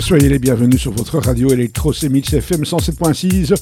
Soyez les bienvenus sur votre radio électro Mix FM 107.6,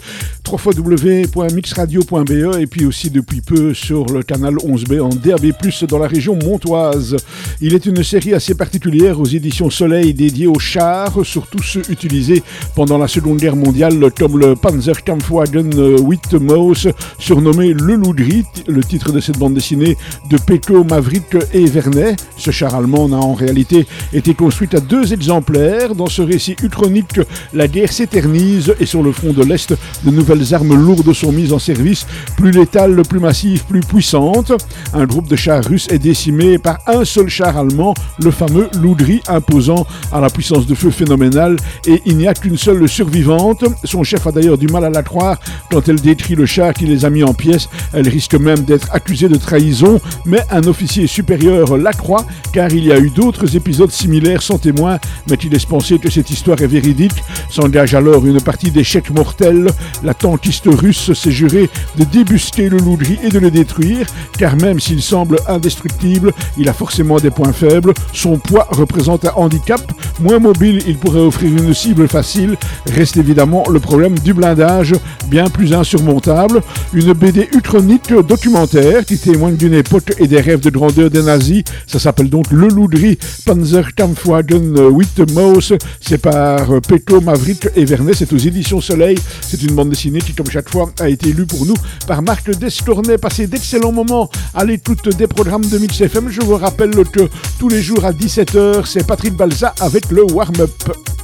www.mixradio.be et puis aussi depuis peu sur le canal 11B en DAB+, dans la région montoise. Il est une série assez particulière aux éditions Soleil dédiée aux chars, surtout ceux utilisés pendant la Seconde Guerre mondiale, comme le Panzerkampfwagen 8 Maus, surnommé le Loudry, le titre de cette bande dessinée de Peko, Maverick et Vernet. Ce char allemand n'a en réalité été construit à deux exemplaires. Dans ce récit uchronique, la guerre s'éternise et sur le front de l'Est, de nouvelles armes lourdes sont mises en service, plus létales, plus massives, plus puissantes. Un groupe de chars russes est décimé par un seul char allemand, le fameux Loudry, imposant à la puissance de feu phénoménale, et il n'y a qu'une seule survivante. Son chef a d'ailleurs du mal à la croire quand elle détruit le char qui les a mis en pièces. Elle risque même d'être accusée de trahison, mais un officier supérieur la croit, car il y a eu d'autres épisodes similaires sans témoin, mais qui laissent penser que cette histoire est véridique. S'engage alors une partie d'échecs mortels. La tankiste russe s'est juré de débusquer le Loudry et de le détruire, car même s'il semble indestructible, il a forcément des points faibles. Son poids représente un handicap. Moins mobile, il pourrait offrir une cible facile. Reste évidemment le problème du blindage, bien plus insurmontable. Une BD uchronique documentaire qui témoigne d'une époque et des rêves de grandeur des nazis. Ça s'appelle donc Le Loudry Panzerkampfwagen 8 Maus. C'est par Peto Maverick et Vernet. C'est aux éditions Soleil. C'est une bande dessinée qui, comme chaque fois, a été lue pour nous par Marc Descornet. Passez d'excellents moments à l'écoute des programmes de Mix FM. Je vous rappelle que tous les jours à 17h, c'est Patrick Balza avec le warm-up.